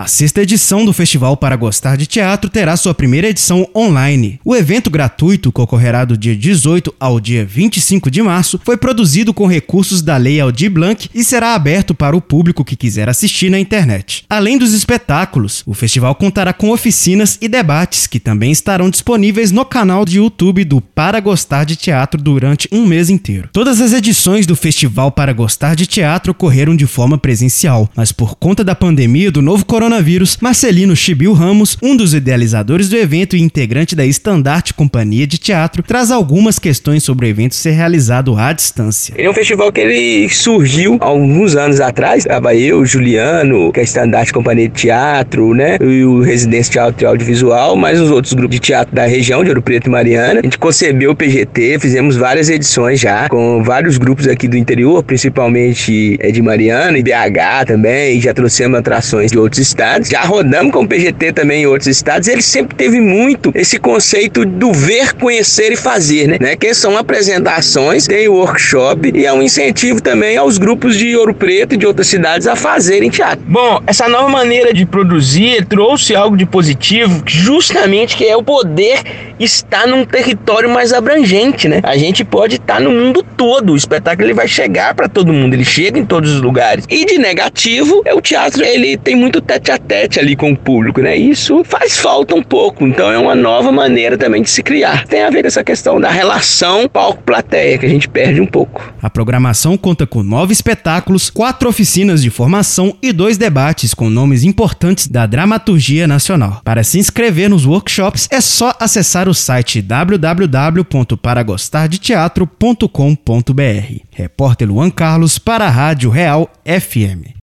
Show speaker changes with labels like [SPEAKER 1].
[SPEAKER 1] A sexta edição do Festival para Gostar de Teatro terá sua primeira edição online. O evento gratuito, que ocorrerá do dia 18 ao dia 25 de março, foi produzido com recursos da Lei Aldir Blanc e será aberto para o público que quiser assistir na internet. Além dos espetáculos, o festival contará com oficinas e debates que também estarão disponíveis no canal de YouTube do Para Gostar de Teatro durante um mês inteiro. Todas as edições do Festival para Gostar de Teatro ocorreram de forma presencial, mas por conta da pandemia do novo coronavírus, coronavírus, Marcelino Chibil Ramos, um dos idealizadores do evento e integrante da Estandarte Companhia de Teatro, traz algumas questões sobre o evento ser realizado à distância.
[SPEAKER 2] Ele é um festival que ele surgiu há alguns anos atrás. Estava eu, Juliano, que é a Estandarte Companhia de Teatro, né? E o Residência Teatro e Audiovisual, mais os outros grupos de teatro da região de Ouro Preto e Mariana. A gente concebeu o PGT, fizemos várias edições já, com vários grupos aqui do interior, principalmente é, de Mariana e BH também. Já trouxemos atrações de outros estados estados, já rodamos com o PGT também em outros estados, ele sempre teve muito esse conceito do ver, conhecer e fazer, né? né? Que são apresentações, tem workshop e é um incentivo também aos grupos de Ouro Preto e de outras cidades a fazerem teatro. Bom, essa nova maneira de produzir trouxe algo de positivo, justamente que é o poder estar num território mais abrangente, né? A gente pode estar no mundo todo, o espetáculo ele vai chegar para todo mundo, ele chega em todos os lugares. E de negativo, é o teatro, ele tem muito tete tete a tete ali com o público, né? Isso faz falta um pouco, então é uma nova maneira também de se criar. Tem a ver com essa questão da relação palco-plateia, que a gente perde um pouco.
[SPEAKER 1] A programação conta com nove espetáculos, quatro oficinas de formação e dois debates com nomes importantes da dramaturgia nacional. Para se inscrever nos workshops, é só acessar o site www.paragostardeteatro.com.br. Repórter Luan Carlos para a Rádio Real FM.